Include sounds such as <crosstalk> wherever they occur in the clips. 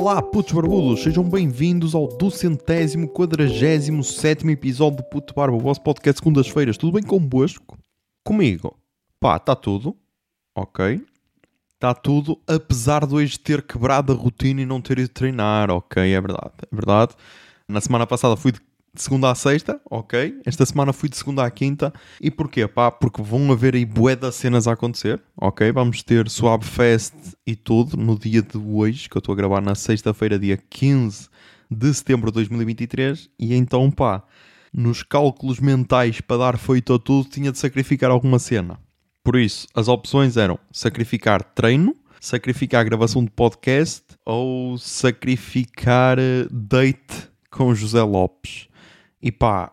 Olá, putos barbudos, sejam bem-vindos ao duzentésimo, quadragésimo, sétimo episódio do Puto Barba, o vosso podcast segundas-feiras. Tudo bem convosco? Comigo? Pá, está tudo. Ok. Está tudo, apesar de hoje ter quebrado a rotina e não ter ido treinar. Ok, é verdade, é verdade. Na semana passada fui de de segunda a sexta, ok? Esta semana fui de segunda à quinta. E porquê? Pá, porque vão haver aí bué das cenas a acontecer, ok? Vamos ter Suave Fest e tudo no dia de hoje, que eu estou a gravar na sexta-feira, dia 15 de setembro de 2023. E então, pá, nos cálculos mentais para dar feito a tudo, tinha de sacrificar alguma cena. Por isso, as opções eram sacrificar treino, sacrificar a gravação de podcast ou sacrificar eh, date com José Lopes. E pá,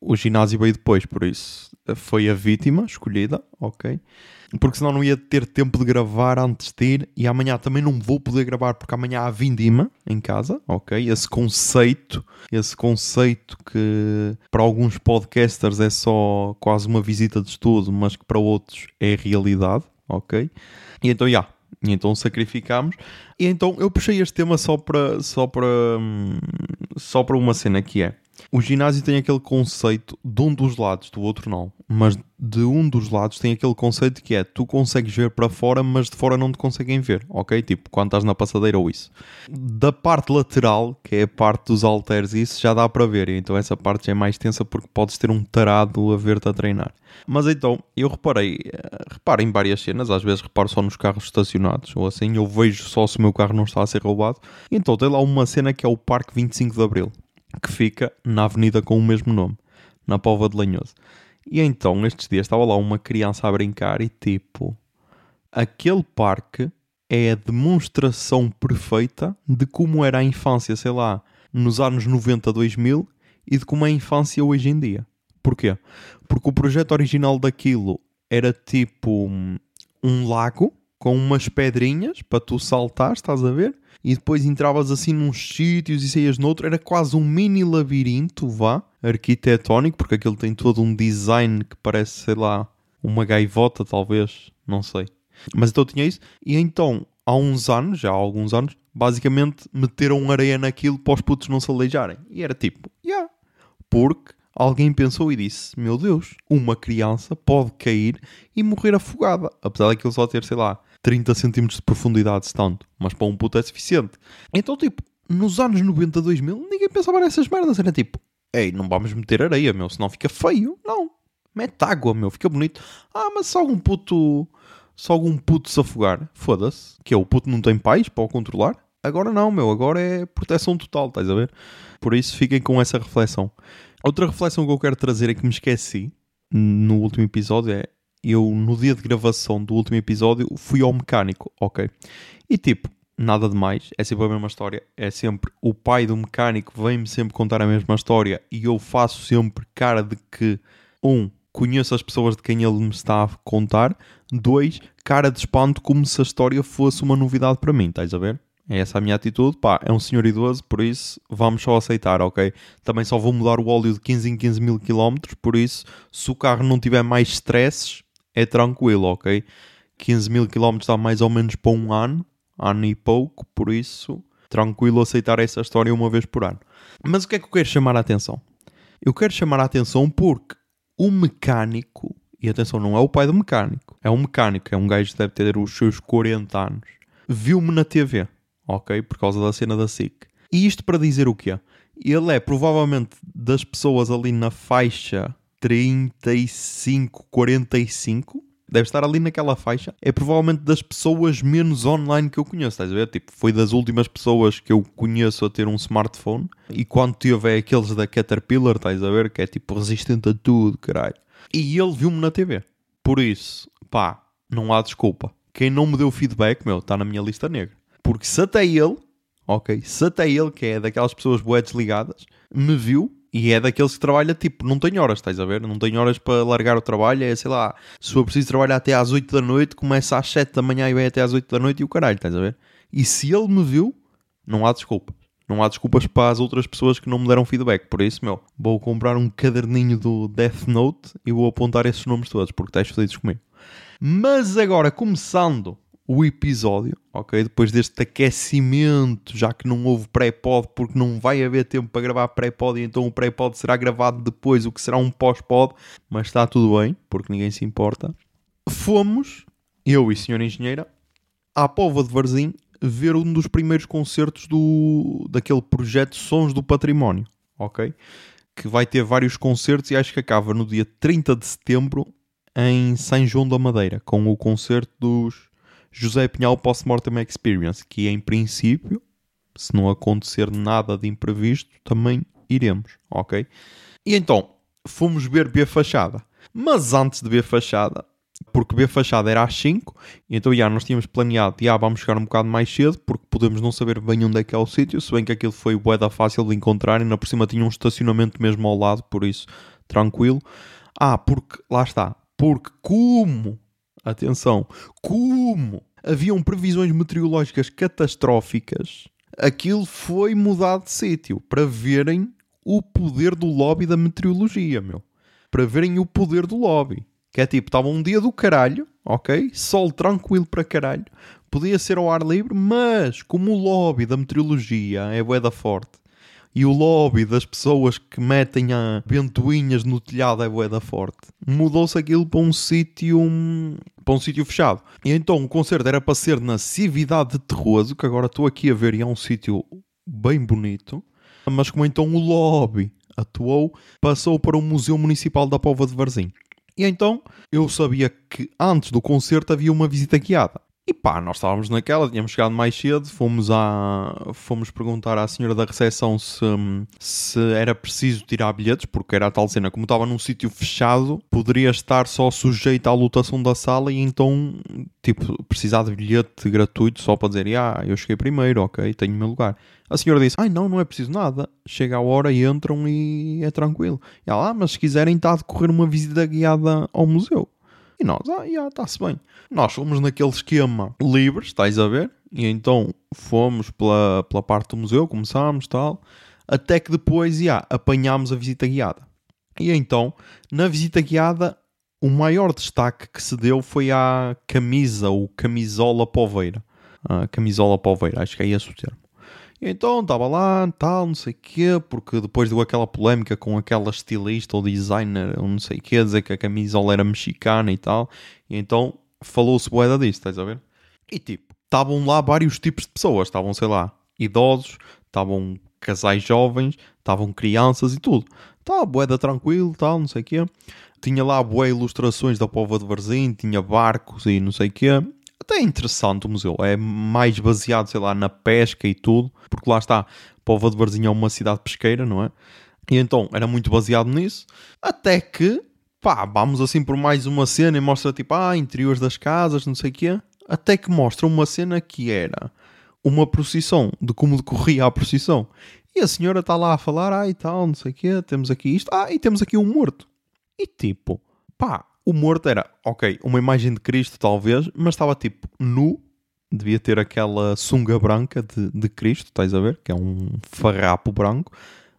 o ginásio veio depois, por isso foi a vítima escolhida, ok? Porque senão não ia ter tempo de gravar antes de ir e amanhã também não vou poder gravar porque amanhã há vindima em casa, ok? Esse conceito, esse conceito que para alguns podcasters é só quase uma visita de estudo, mas que para outros é realidade, ok? E então, já, yeah, e então sacrificámos. E então eu puxei este tema só para só para hum, só para uma cena que é o ginásio tem aquele conceito de um dos lados, do outro não. Mas de um dos lados tem aquele conceito que é tu consegues ver para fora, mas de fora não te conseguem ver, ok? Tipo, quando estás na passadeira ou isso. Da parte lateral, que é a parte dos halteres, isso já dá para ver. Então essa parte já é mais tensa porque podes ter um tarado a ver-te a treinar. Mas então, eu reparei, eh, reparo em várias cenas, às vezes reparo só nos carros estacionados, ou assim, eu vejo só se o meu carro não está a ser roubado. Então tem lá uma cena que é o Parque 25 de Abril que fica na avenida com o mesmo nome, na Pova de Lanhoso. E então, estes dias, estava lá uma criança a brincar e tipo, aquele parque é a demonstração perfeita de como era a infância, sei lá, nos anos 90, 2000 e de como é a infância hoje em dia. Porquê? Porque o projeto original daquilo era tipo um lago com umas pedrinhas para tu saltar, estás a ver? E depois entravas assim nos sítios e saías noutro, era quase um mini labirinto, vá, arquitetónico, porque aquilo tem todo um design que parece, sei lá, uma gaivota, talvez, não sei. Mas então tinha isso, e então, há uns anos, já há alguns anos, basicamente meteram areia naquilo para os putos não se aleijarem. E era tipo, yeah, porque alguém pensou e disse: Meu Deus, uma criança pode cair e morrer afogada, apesar daquilo só ter, sei lá, 30 centímetros de profundidade, se tanto. Mas para um puto é suficiente. Então, tipo, nos anos 90, 2000, ninguém pensava nessas merdas. Era tipo, ei, não vamos meter areia, meu, senão fica feio. Não. Mete água, meu, fica bonito. Ah, mas só algum puto. Só algum puto se afogar. Foda-se. Que é o puto não tem pais para o controlar. Agora não, meu. Agora é proteção total, estás a ver? Por isso fiquem com essa reflexão. Outra reflexão que eu quero trazer é que me esqueci no último episódio é eu no dia de gravação do último episódio fui ao mecânico, ok? E tipo, nada de mais, é sempre a mesma história, é sempre o pai do mecânico vem-me sempre contar a mesma história e eu faço sempre cara de que, um, conheço as pessoas de quem ele me está a contar, dois, cara de espanto como se a história fosse uma novidade para mim, estás a ver? É essa a minha atitude. Pá, é um senhor idoso, por isso vamos só aceitar, ok? Também só vou mudar o óleo de 15 em 15 mil quilómetros, por isso, se o carro não tiver mais stresses, é tranquilo, ok? 15 mil km dá mais ou menos para um ano, ano e pouco, por isso tranquilo aceitar essa história uma vez por ano. Mas o que é que eu quero chamar a atenção? Eu quero chamar a atenção porque o mecânico, e atenção, não é o pai do mecânico, é um mecânico, é um gajo que deve ter os seus 40 anos, viu-me na TV, ok? Por causa da cena da SIC. E isto para dizer o quê? Ele é provavelmente das pessoas ali na faixa 35, 45. Deve estar ali naquela faixa. É provavelmente das pessoas menos online que eu conheço, estás a ver? Tipo, foi das últimas pessoas que eu conheço a ter um smartphone. E quando tive é aqueles da Caterpillar, estás a ver? Que é tipo resistente a tudo, caralho. E ele viu-me na TV. Por isso, pá, não há desculpa. Quem não me deu feedback, meu, está na minha lista negra. Porque se até ele, ok, se até ele, que é daquelas pessoas boas desligadas, me viu, e é daqueles que trabalha tipo, não tem horas, estás a ver? Não tem horas para largar o trabalho. É sei lá, se for preciso trabalhar até às 8 da noite, começa às 7 da manhã e vai até às 8 da noite e o caralho, estás a ver? E se ele me viu, não há desculpas. Não há desculpas para as outras pessoas que não me deram feedback. Por isso, meu, vou comprar um caderninho do Death Note e vou apontar esses nomes todos, porque estás felizes comigo. Mas agora, começando o episódio, ok? Depois deste aquecimento, já que não houve pré-pod, porque não vai haver tempo para gravar pré-pod, então o pré-pod será gravado depois, o que será um pós-pod, mas está tudo bem, porque ninguém se importa. Fomos, eu e a senhora engenheira, à Pova de Varzim ver um dos primeiros concertos do, daquele projeto Sons do Património, ok? Que vai ter vários concertos e acho que acaba no dia 30 de setembro em São João da Madeira, com o concerto dos José Pinhal Post-Mortem Experience, que em princípio, se não acontecer nada de imprevisto, também iremos, ok? E então, fomos ver B Fachada. Mas antes de ver Fachada, porque B Fachada era às 5, e então já nós tínhamos planeado, já vamos chegar um bocado mais cedo, porque podemos não saber bem onde é que é o sítio, se bem que aquilo foi boeda fácil de encontrar, e na por cima tinha um estacionamento mesmo ao lado, por isso, tranquilo. Ah, porque, lá está, porque como, atenção, como haviam previsões meteorológicas catastróficas, aquilo foi mudado de sítio, para verem o poder do lobby da meteorologia, meu. Para verem o poder do lobby. Que é tipo, estava um dia do caralho, ok? Sol tranquilo para caralho. Podia ser ao ar livre, mas como o lobby da meteorologia é boeda forte e o lobby das pessoas que metem a ventoinhas no telhado é boeda forte, mudou-se aquilo para um sítio para um sítio fechado. E então o concerto era para ser na Cividade de Terroso, que agora estou aqui a ver e é um sítio bem bonito, mas como então o lobby atuou, passou para o Museu Municipal da Pova de Varzim. E então eu sabia que antes do concerto havia uma visita guiada. E pá, nós estávamos naquela, tínhamos chegado mais cedo, fomos, à, fomos perguntar à senhora da recepção se, se era preciso tirar bilhetes, porque era a tal cena, como estava num sítio fechado, poderia estar só sujeito à lotação da sala e então, tipo, precisar de bilhete gratuito só para dizer, ah, eu cheguei primeiro, ok, tenho o meu lugar. A senhora disse, ai não, não é preciso nada, chega a hora e entram e é tranquilo. E ela, ah, mas se quiserem está a decorrer uma visita guiada ao museu. E nós, ah, já, está-se bem. Nós fomos naquele esquema livre, estás a ver? E então fomos pela, pela parte do museu, começámos tal, até que depois, já, apanhámos a visita guiada. E então, na visita guiada, o maior destaque que se deu foi à camisa, ou camisola poveira. A camisola poveira, acho que é esse o termo. E então estava lá, tal, não sei o quê, porque depois deu aquela polémica com aquela estilista ou designer, ou não sei o quê, dizer que a camisola era mexicana e tal. E então falou-se boeda disso, estás a ver? E tipo, estavam lá vários tipos de pessoas, estavam, sei lá, idosos, estavam casais jovens, estavam crianças e tudo. Estava boeda tranquilo, tal, não sei o quê. Tinha lá boas ilustrações da Pova de Varzim, tinha barcos e não sei o quê até é interessante o museu. É mais baseado, sei lá, na pesca e tudo, porque lá está, Pova de Varzim é uma cidade pesqueira, não é? E então era muito baseado nisso, até que, pá, vamos assim por mais uma cena e mostra tipo, ah, interiores das casas, não sei o quê, até que mostra uma cena que era uma procissão, de como decorria a procissão. E a senhora está lá a falar, ah, e tal, não sei o quê, temos aqui isto, ah, e temos aqui um morto. E tipo, pá, o morto era, ok, uma imagem de Cristo talvez, mas estava tipo nu, devia ter aquela sunga branca de, de Cristo, estás a ver? Que é um farrapo branco,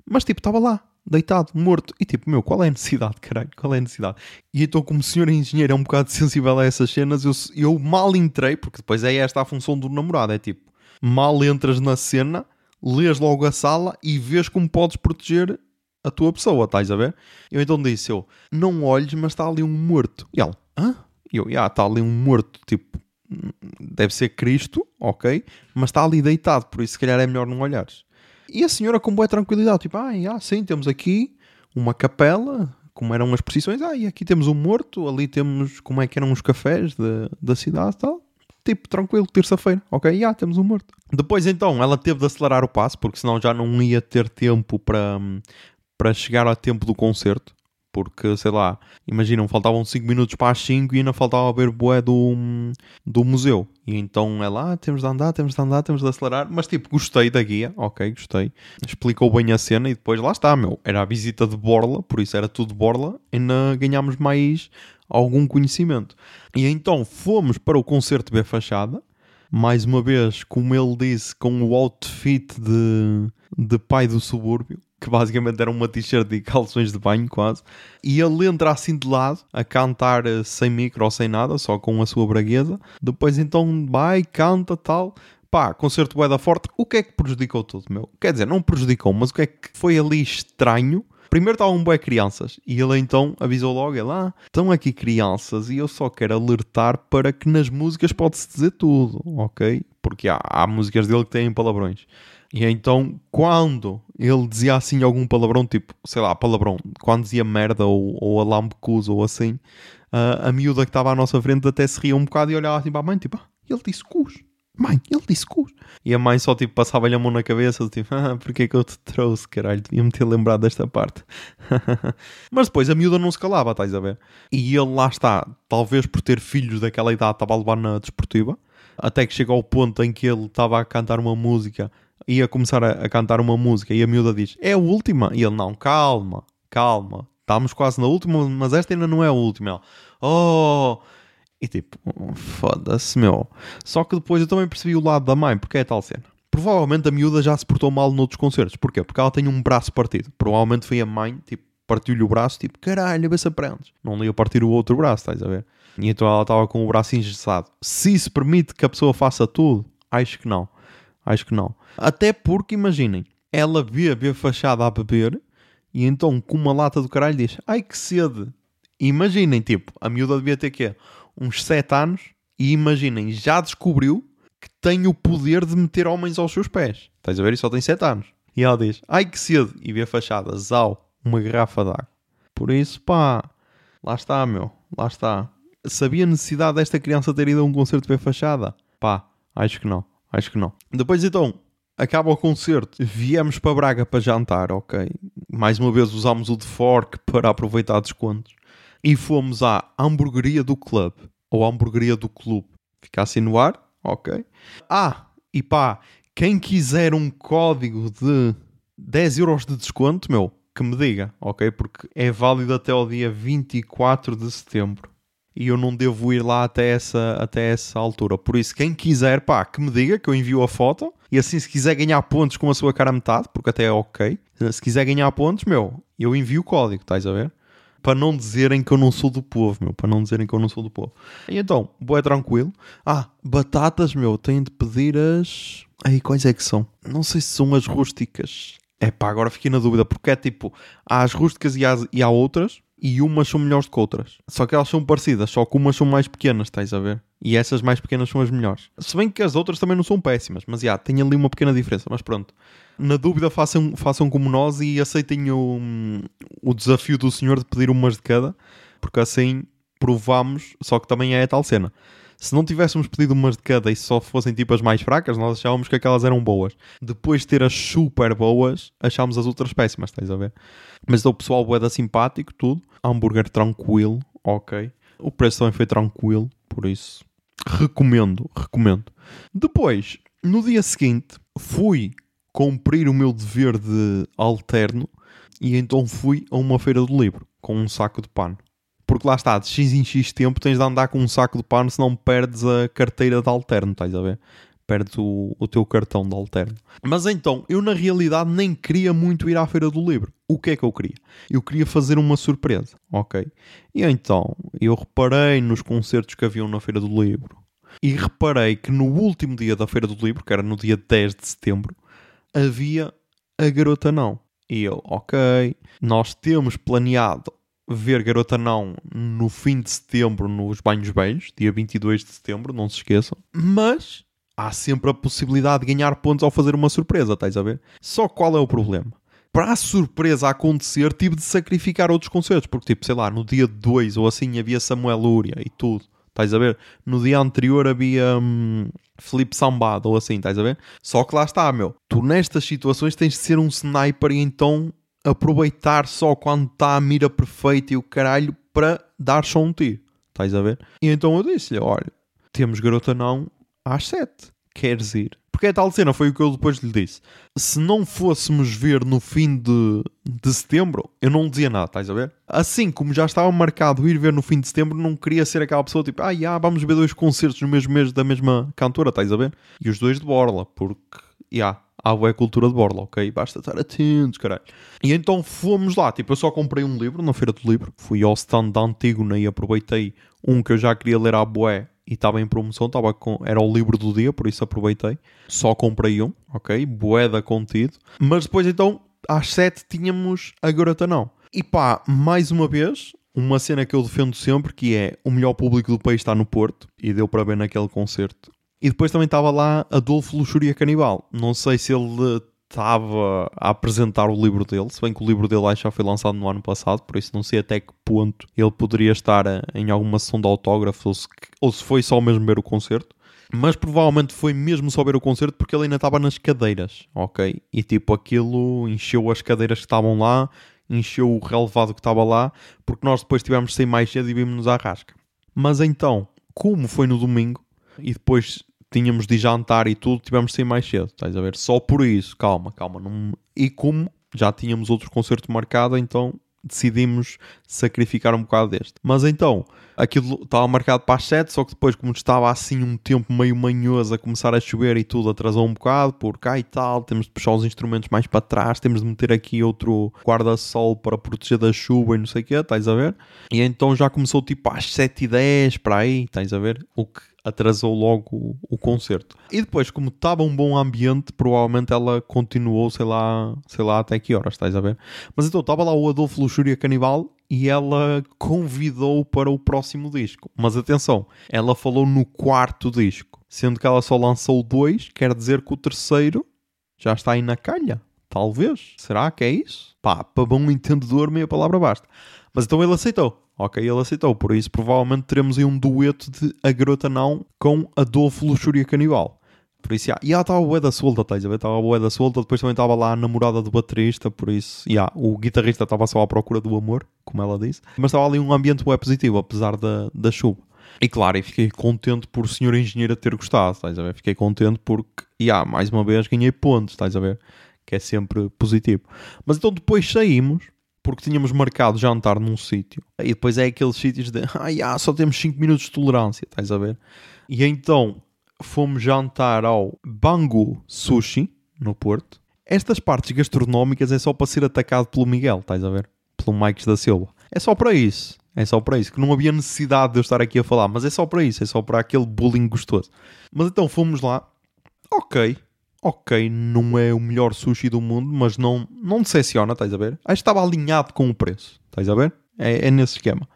mas tipo estava lá, deitado, morto. E tipo, meu, qual é a necessidade, caralho? Qual é a necessidade? E então, como o senhor engenheiro é um bocado sensível a essas cenas, eu, eu mal entrei, porque depois é esta a função do namorado: é tipo, mal entras na cena, lês logo a sala e vês como podes proteger a tua pessoa, estás a ver? Eu então disse eu, não olhes, mas está ali um morto. E ela, hã? E eu, já, está ali um morto, tipo, deve ser Cristo, ok, mas está ali deitado, por isso se calhar é melhor não olhares. E a senhora com boa tranquilidade, tipo, ah, já, sim, temos aqui uma capela, como eram as posições, ah, e aqui temos um morto, ali temos como é que eram os cafés de, da cidade tal. Tipo, tranquilo, terça-feira, ok, já, temos um morto. Depois então, ela teve de acelerar o passo, porque senão já não ia ter tempo para, para chegar ao tempo do concerto. Porque, sei lá, imaginam, faltavam 5 minutos para as 5 e ainda faltava ver boé do, do museu. E então é lá, temos de andar, temos de andar, temos de acelerar. Mas tipo, gostei da guia, ok, gostei. Explicou bem a cena e depois lá está, meu. Era a visita de Borla, por isso era tudo Borla. E ainda ganhámos mais algum conhecimento. E então fomos para o concerto B Fachada. mais uma vez, como ele disse, com o outfit de, de pai do subúrbio, que basicamente era uma t-shirt e calções de banho quase, e ele entra assim de lado, a cantar eh, sem micro ou sem nada, só com a sua braguesa, depois então vai, canta tal, pá, concerto bué da forte, o que é que prejudicou tudo, meu? Quer dizer, não prejudicou, mas o que é que foi ali estranho? Primeiro estavam bué crianças e ele então avisou logo, ele, ah, estão aqui crianças e eu só quero alertar para que nas músicas pode-se dizer tudo, ok? Porque há, há músicas dele que têm palavrões. E então, quando ele dizia assim algum palavrão, tipo, sei lá, palavrão, quando dizia merda ou, ou alambecuso ou assim, uh, a miúda que estava à nossa frente até se ria um bocado e olhava assim para a mãe, tipo, ah, ele disse cus. Mãe, ele disse cus. E a mãe só tipo passava-lhe a mão na cabeça, tipo, <laughs> ah, porque é que eu te trouxe, caralho? Devia-me ter lembrado desta parte. <laughs> Mas depois a miúda não se calava, estás a ver? E ele lá está, talvez por ter filhos daquela idade, estava a levar na desportiva, até que chegou ao ponto em que ele estava a cantar uma música ia começar a, a, cantar uma música e a miúda diz: É a última? E ele: Não, calma, calma, estamos quase na última, mas esta ainda não é a última. Ela, oh! E tipo, foda-se, meu. Só que depois eu também percebi o lado da mãe, porque é tal cena. Provavelmente a miúda já se portou mal noutros concertos. Porquê? Porque ela tem um braço partido. Provavelmente foi a mãe, tipo, partiu-lhe o braço, tipo, caralho, vê se aprendes. Não ia partir o outro braço, estás a ver? E então ela estava com o braço engessado. Se isso permite que a pessoa faça tudo, acho que não. Acho que não. Até porque, imaginem, ela vê, vê fachada a beber e então com uma lata do caralho diz ai que sede. Imaginem, tipo, a miúda devia ter quê? Uns 7 anos e imaginem, já descobriu que tem o poder de meter homens aos seus pés. Estás a ver? E só tem 7 anos. E ela diz, ai que sede. E vê a fachada, zau, uma garrafa de água. Por isso, pá, lá está, meu, lá está. Sabia a necessidade desta criança ter ido a um concerto de ver fachada? Pá, acho que não. Acho que não. Depois então, acaba o concerto. Viemos para Braga para jantar, ok. Mais uma vez usámos o de Fork para aproveitar descontos. E fomos à hamburgueria do club. Ou hamburgueria do clube. Fica assim no ar, ok. Ah, e pá, quem quiser um código de 10 euros de desconto, meu, que me diga, ok? Porque é válido até o dia 24 de setembro e eu não devo ir lá até essa, até essa altura. Por isso, quem quiser, pá, que me diga que eu envio a foto. E assim, se quiser ganhar pontos com a sua cara a metade, porque até é ok. Se quiser ganhar pontos, meu, eu envio o código, estás a ver? Para não dizerem que eu não sou do povo, meu. Para não dizerem que eu não sou do povo. E então, boé tranquilo. Ah, batatas, meu, têm de pedir as. Aí, quais é que são? Não sei se são as rústicas. É pá, agora fiquei na dúvida, porque é tipo, há as rústicas e, há, e há outras e umas são melhores do que outras. Só que elas são parecidas, só que umas são mais pequenas, estás a ver? E essas mais pequenas são as melhores. Se bem que as outras também não são péssimas, mas já, tem ali uma pequena diferença, mas pronto. Na dúvida, façam, façam como nós e aceitem o, o desafio do senhor de pedir umas de cada, porque assim provamos, só que também é a tal cena se não tivéssemos pedido umas de cada e só fossem tipo as mais fracas, nós achávamos que aquelas eram boas. Depois de ter as super boas, achámos as outras péssimas, estás a ver? Mas o pessoal boeda simpático, tudo. Hambúrguer tranquilo, ok. O preço também foi tranquilo, por isso recomendo, recomendo. Depois, no dia seguinte, fui cumprir o meu dever de alterno e então fui a uma feira do livro com um saco de pano. Porque lá está, de X em X tempo tens de andar com um saco de pano, senão perdes a carteira de alterno, estás a ver? Perdes o, o teu cartão de alterno. Mas então, eu na realidade nem queria muito ir à Feira do Livro. O que é que eu queria? Eu queria fazer uma surpresa, ok? E então, eu reparei nos concertos que haviam na Feira do Livro e reparei que no último dia da Feira do Livro, que era no dia 10 de setembro, havia a Garota Não. E eu, ok, nós temos planeado ver Garota Não no fim de setembro nos Banhos Velhos, dia 22 de setembro, não se esqueçam. Mas há sempre a possibilidade de ganhar pontos ao fazer uma surpresa, estás a ver? Só qual é o problema? Para a surpresa acontecer, tive de sacrificar outros concertos, porque, tipo, sei lá, no dia 2 ou assim havia Samuel Lúria e tudo, estás a ver? No dia anterior havia hum, Felipe Sambado ou assim, estás a ver? Só que lá está, meu. Tu nestas situações tens de ser um sniper e então aproveitar só quando está a mira perfeita e o caralho para dar só um tiro. Estás a ver? E então eu disse-lhe: olha, temos garota não às 7. queres ir. Porque é tal cena, foi o que eu depois lhe disse. Se não fôssemos ver no fim de, de setembro, eu não dizia nada, estás a ver? Assim como já estava marcado ir ver no fim de setembro, não queria ser aquela pessoa tipo, ah, já, vamos ver dois concertos no mesmo mês da mesma cantora, estás a ver? E os dois de borla, porque, já, há boa cultura de borla, ok? Basta estar atentos, caralho. E então fomos lá, tipo, eu só comprei um livro na Feira do Livro, fui ao stand da Antígona e aproveitei um que eu já queria ler à boé e estava em promoção, estava com, era o livro do dia, por isso aproveitei. Só comprei um, ok? Boeda contido. Mas depois então, às 7 tínhamos a Garota Não. E pá, mais uma vez, uma cena que eu defendo sempre, que é o melhor público do país está no Porto, e deu para ver naquele concerto. E depois também estava lá Adolfo Luxúria Canibal. Não sei se ele estava a apresentar o livro dele, se bem que o livro dele já foi lançado no ano passado, por isso não sei até que ponto ele poderia estar em alguma sessão de autógrafo ou se, foi só mesmo ver o concerto. Mas provavelmente foi mesmo só ver o concerto porque ele ainda estava nas cadeiras, ok? E tipo, aquilo encheu as cadeiras que estavam lá, encheu o relevado que estava lá, porque nós depois tivemos de sair mais cedo e vimos-nos à rasca. Mas então, como foi no domingo, e depois tínhamos de jantar e tudo, tivemos de sair mais cedo, estás a ver? Só por isso, calma, calma. Não... E como já tínhamos outro concerto marcado, então decidimos sacrificar um bocado deste. Mas então, aquilo estava marcado para as 7, só que depois, como estava assim um tempo meio manhoso a começar a chover e tudo, atrasou um bocado, por cá e tal, temos de puxar os instrumentos mais para trás, temos de meter aqui outro guarda-sol para proteger da chuva e não sei o que, estás a ver? E então já começou tipo às 7 e 10 para aí, estás a ver? O que atrasou logo o, concerto. E depois, como estava um bom ambiente, provavelmente ela continuou, sei lá, sei lá até que horas, estás a ver? Mas então estava lá o Adolfo Luxúria Canibal e ela convidou para o próximo disco. Mas atenção, ela falou no quarto disco, sendo que ela só lançou dois, quer dizer que o terceiro já está aí na calha. Talvez. Será que é isso? Pá, para bom entendedor, meia palavra basta. Mas então ele aceitou. Ok, ele aceitou. Por isso, provavelmente teremos aí um dueto de A Garota Não com Adolfo Luxúria Canibal. Por isso, yeah. e ela estava boa da solta, estás a ver? Estava boa da solta. Depois também estava lá a namorada do baterista. Por isso, yeah, o guitarrista estava só à procura do amor, como ela disse. Mas estava ali um ambiente bem positivo, apesar da, da chuva. E claro, e fiquei contente por o senhor engenheiro ter gostado, estás a ver? Fiquei contente porque, yeah, mais uma vez, ganhei pontos, estás a ver? Que é sempre positivo. Mas então depois saímos porque tínhamos marcado jantar num sítio. E depois é aqueles sítios de, <laughs> ah, só temos 5 minutos de tolerância, estás a ver? E então fomos jantar ao Bangu Sushi, no Porto. Estas partes gastronómicas é só para ser atacado pelo Miguel, estás a ver? Pelo Mike da Silva. É só para isso. É só para isso. Que não havia necessidade de eu estar aqui a falar, mas é só para isso. É só para aquele bullying gostoso. Mas então fomos lá. Ok ok, não é o melhor sushi do mundo, mas não, não decepciona, estás a ver? Que estava alinhado com o preço, estás a ver? É, é nesse esquema.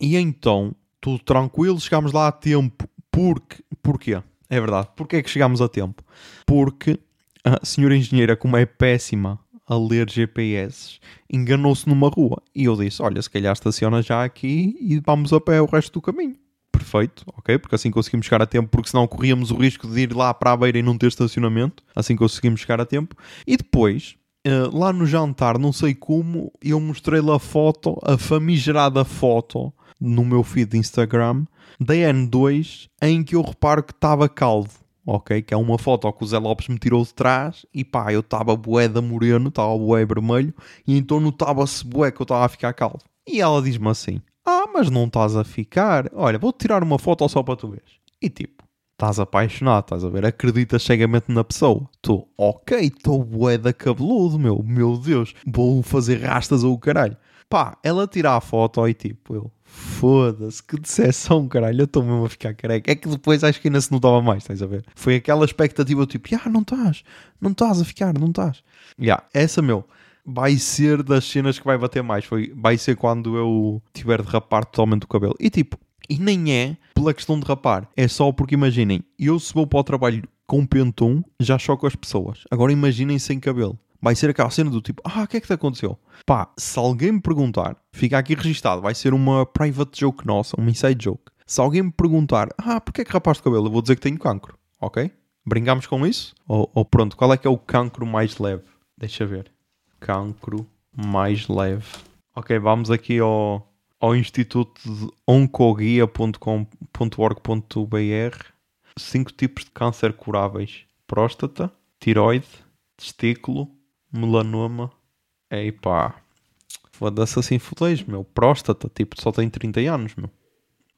E então, tudo tranquilo, chegámos lá a tempo, porque, porquê? É verdade, porquê é que chegámos a tempo? Porque a senhora engenheira, como é péssima a ler GPS, enganou-se numa rua. E eu disse, olha, se calhar estaciona já aqui e vamos a pé o resto do caminho perfeito, ok? Porque assim conseguimos chegar a tempo, porque senão corríamos o risco de ir lá para a beira e não ter estacionamento. Assim conseguimos chegar a tempo. E depois, uh, lá no jantar, não sei como, eu mostrei-lhe a foto, a famigerada foto, no meu feed de Instagram, da N2, em que eu reparo que estava calvo. Ok, que é uma foto que o Zé Lopes me tirou de trás e pá, eu estava bué da moreno, estava bué vermelho e então notava-se bué que eu estava a ficar calvo. E ela diz-me assim: ah, mas não estás a ficar. Olha, vou tirar uma foto só para tu veres. E tipo, estás apaixonado, estás a ver? Acreditas cegamente na pessoa. Tu, ok, estou bué da cabeludo, meu. Meu Deus, vou fazer rastas ou o caralho. Pá, ela tira a foto e tipo, eu, foda-se, que decepção, caralho, eu estou mesmo a ficar careca. É que depois acho que ainda se notava mais, estás a ver? Foi aquela expectativa, tipo, ah, não estás, não estás a ficar, não estás. Yeah, essa, meu, vai ser das cenas que vai bater mais. Foi, vai ser quando eu tiver de rapar totalmente o cabelo. E tipo, e nem é pela questão de rapar. É só porque imaginem, eu se vou para o trabalho com pentum, já choco as pessoas. Agora imaginem sem cabelo. Vai ser aquela cena do tipo, ah, o que é que te aconteceu? Pá, se alguém me perguntar, fica aqui registado, vai ser uma private joke nossa, uma inside joke. Se alguém me perguntar, ah, porquê é que rapaste o cabelo? Eu vou dizer que tenho cancro, ok? Brincamos com isso? Ou, ou pronto, qual é que é o cancro mais leve? Deixa ver cancro mais leve. Ok, vamos aqui ao, ao Instituto de oncoguia.com.org.br cinco tipos de câncer curáveis: próstata, tiroide, testículo, melanoma. Ei pá, foda-se assim fudez, meu. Próstata, tipo, só tem 30 anos, meu.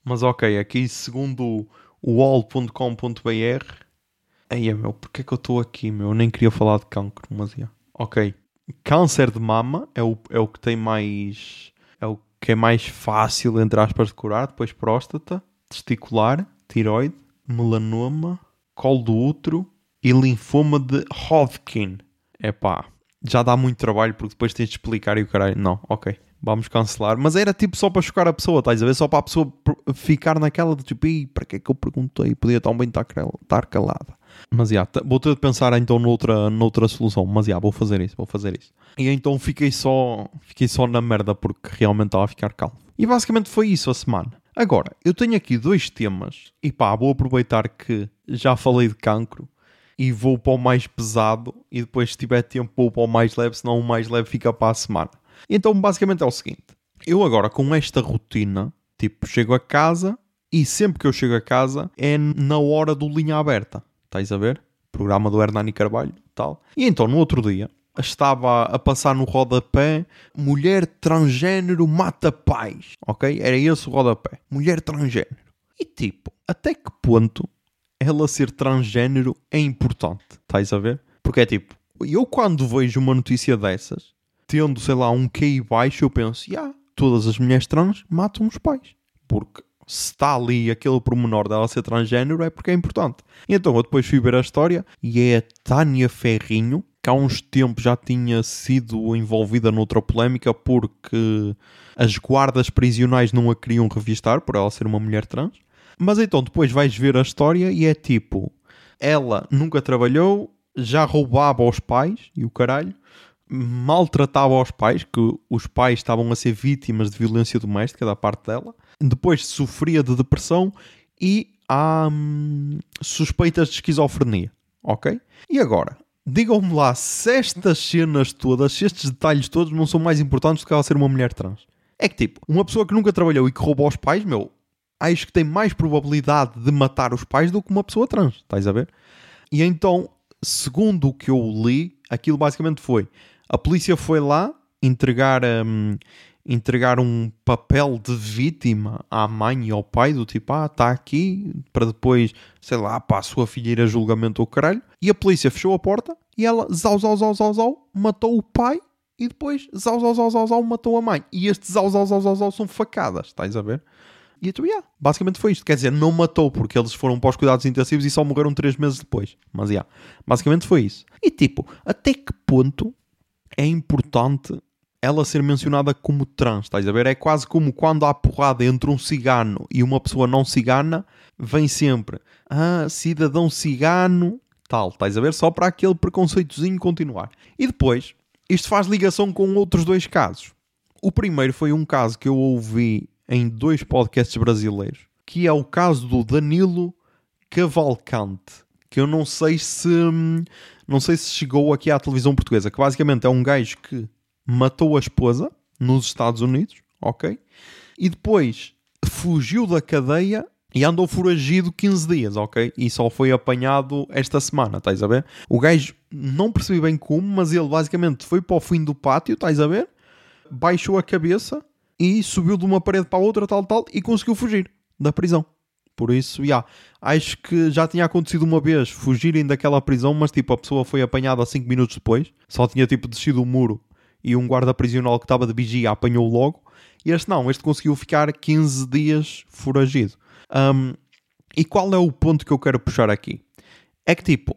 Mas ok, aqui segundo o wall.com.br. Aí, meu, porque é que eu estou aqui, meu? Eu nem queria falar de cancro, mas é. Ok. Câncer de mama é o, é o que tem mais. É o que é mais fácil, entre aspas, de curar. Depois próstata, testicular, tiroide, melanoma, colo do útero e linfoma de Hodgkin. É pá, já dá muito trabalho porque depois tens de explicar e o caralho. Não, ok, vamos cancelar. Mas era tipo só para chocar a pessoa, estás a ver? Só para a pessoa ficar naquela de tipo, para que é que eu perguntei? Podia tão bem estar calada. Mas já, vou ter de pensar então noutra, noutra solução. Mas já, vou fazer isso, vou fazer isso. E então fiquei só, fiquei só na merda porque realmente estava a ficar calmo. E basicamente foi isso a semana. Agora, eu tenho aqui dois temas e pá, vou aproveitar que já falei de cancro e vou para o mais pesado e depois se tiver tempo vou para o mais leve, senão o mais leve fica para a semana. Então basicamente é o seguinte, eu agora com esta rotina, tipo, chego a casa e sempre que eu chego a casa é na hora do linha aberta, estás a ver? Programa do Hernani Carvalho tal. E então no outro dia estava a passar no rodapé mulher transgênero mata pais, ok? Era esse o rodapé, mulher transgênero. E tipo, até que ponto ela ser transgênero é importante. Estás a ver? Porque é tipo, eu quando vejo uma notícia dessas, tendo, sei lá, um QI baixo, eu penso, yeah, todas as mulheres trans matam os pais. Porque se está ali aquele pormenor dela ser transgênero é porque é importante. Então eu depois fui ver a história e é a Tânia Ferrinho, que há uns tempos já tinha sido envolvida noutra polémica porque as guardas prisionais não a queriam revistar por ela ser uma mulher trans. Mas então depois vais ver a história e é tipo: ela nunca trabalhou, já roubava aos pais e o caralho, maltratava aos pais, que os pais estavam a ser vítimas de violência doméstica da parte dela, depois sofria de depressão e há hum, suspeitas de esquizofrenia, ok? E agora, digam-me lá se estas cenas todas, se estes detalhes todos não são mais importantes do que ela ser uma mulher trans. É que tipo, uma pessoa que nunca trabalhou e que roubou aos pais, meu, acho que tem mais probabilidade de matar os pais do que uma pessoa trans, estás a ver? E então, segundo o que eu li, aquilo basicamente foi: a polícia foi lá entregar, um, entregar um papel de vítima à mãe e ao pai, do tipo, ah, está aqui, para depois, sei lá, para a sua filha ir a julgamento ou caralho. E a polícia fechou a porta e ela, zau, zau, zau, zau, zau, matou o pai e depois, zau, zau, zau, zau, zau, matou a mãe. E estes zau, zau, zau, zau, zau são facadas, estás a ver? E então, yeah, basicamente foi isto. Quer dizer, não matou porque eles foram para os cuidados intensivos e só morreram 3 meses depois. Mas, yeah, basicamente foi isso. E tipo, até que ponto é importante ela ser mencionada como trans, estás a ver? É quase como quando há porrada entre um cigano e uma pessoa não cigana, vem sempre, ah, cidadão cigano, tal, estás a ver? Só para aquele preconceitozinho continuar. E depois, isto faz ligação com outros dois casos. O primeiro foi um caso que eu ouvi em dois podcasts brasileiros, que é o caso do Danilo Cavalcante, que eu não sei se não sei se chegou aqui à televisão portuguesa, que basicamente é um gajo que matou a esposa nos Estados Unidos, ok? E depois fugiu da cadeia e andou foragido 15 dias, ok? E só foi apanhado esta semana, estás a ver? O gajo não percebi bem como, mas ele basicamente foi para o fim do pátio, estás a ver? Baixou a cabeça e subiu de uma parede para a outra, tal, tal, e conseguiu fugir da prisão. Por isso, já, yeah, acho que já tinha acontecido uma vez fugirem daquela prisão, mas tipo, a pessoa foi apanhada 5 minutos depois, só tinha tipo descido o muro e um guarda prisional que estava de vigia apanhou logo. E este não, este conseguiu ficar 15 dias foragido. Um, e qual é o ponto que eu quero puxar aqui? É que tipo,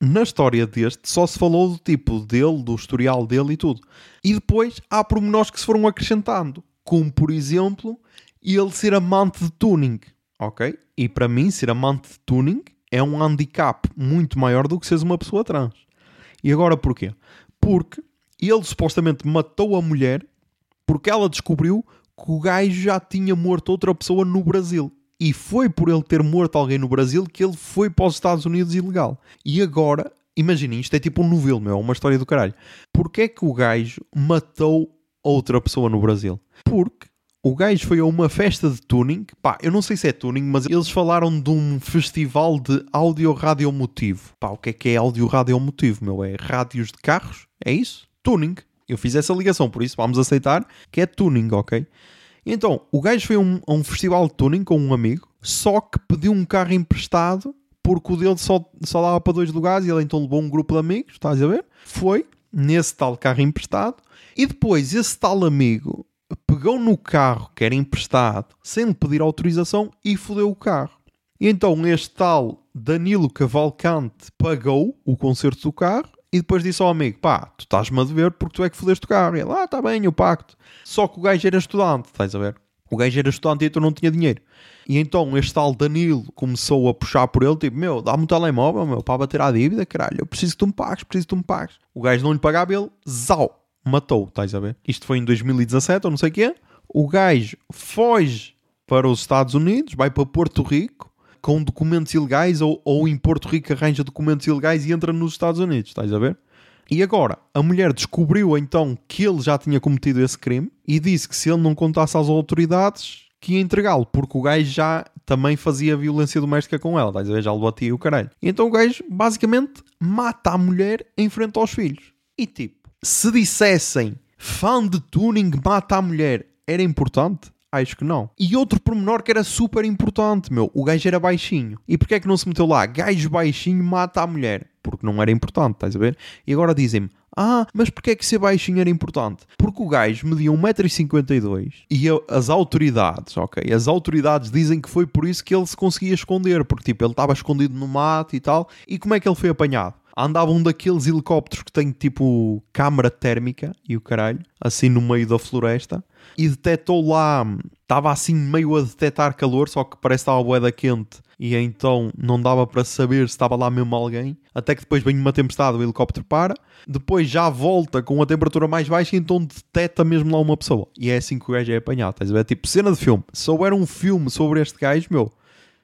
na história deste só se falou do tipo dele, do historial dele e tudo. E depois há pormenores que se foram acrescentando como por exemplo ele ser amante de tuning, ok? E para mim, ser amante de tuning é um handicap muito maior do que seres uma pessoa trans. E agora porquê? Porque ele supostamente matou a mulher porque ela descobriu que o gajo já tinha morto outra pessoa no Brasil. E foi por ele ter morto alguém no Brasil que ele foi para os Estados Unidos ilegal. E agora, imaginem, isto é tipo um novelo, meu, é uma história do caralho. Porquê é que o gajo matou outra pessoa no Brasil? Porque o gajo foi a uma festa de tuning. Pá, eu não sei se é tuning, mas eles falaram de um festival de áudio radiomotivo. Pá, o que é que é áudio radiomotivo, meu? É rádios de carros? É isso? Tuning. Eu fiz essa ligação, por isso vamos aceitar que é tuning, ok? Então, o gajo foi a um, a um festival de tuning com um amigo, só que pediu um carro emprestado porque o dele só, só dava para dois lugares e ele então levou um grupo de amigos, estás a ver? Foi nesse tal carro emprestado e depois esse tal amigo pegou no carro que era emprestado sem lhe pedir autorização e fodeu o carro. E então este tal Danilo Cavalcante pagou o conserto do carro e depois disse ao amigo: pá, tu estás-me a dever porque tu é que fodeste o carro. E ele: ah, está bem, eu pacto. Só que o gajo era estudante, estás a ver? O gajo era estudante e então não tinha dinheiro. E então este tal Danilo começou a puxar por ele, tipo, meu, dá-me um telemóvel, meu, para bater a dívida, caralho, eu preciso que tu me pagues, preciso que tu me pagues. O gajo não lhe pagava, ele, zau, matou, estás a ver? Isto foi em 2017 ou não sei o quê. O gajo foge para os Estados Unidos, vai para Porto Rico com documentos ilegais ou, ou em Porto Rico arranja documentos ilegais e entra nos Estados Unidos, estás a ver? E agora, a mulher descobriu então que ele já tinha cometido esse crime e disse que se ele não contasse às autoridades que ia entregá-lo, porque o gajo já também fazia violência doméstica com ela, estás a ver? Já lhe batia o caralho. E então o gajo basicamente mata a mulher em frente aos filhos. E tipo, se dissessem fã de tuning mata a mulher, era importante? Acho que não. E outro pormenor que era super importante, meu. O gajo era baixinho. E porquê é que não se meteu lá? Gajo baixinho mata a mulher. Porque não era importante, estás a ver? E agora dizem-me, ah, mas porquê é que ser baixinho era importante? Porque o gajo media 1,52m e as autoridades, ok? As autoridades dizem que foi por isso que ele se conseguia esconder, porque tipo, ele estava escondido no mato e tal. E como é que ele foi apanhado? Andava um daqueles helicópteros que tem tipo câmara térmica e o caralho, assim no meio da floresta, e detectou lá, estava assim meio a detectar calor, só que parece que estava a boeda quente e então não dava para saber se estava lá mesmo alguém. Até que depois vem uma tempestade, o helicóptero para, depois já volta com a temperatura mais baixa então detecta mesmo lá uma pessoa. E é assim que o gajo é apanhado, estás a ver? Tipo cena de filme. Se houver um filme sobre este gajo, meu,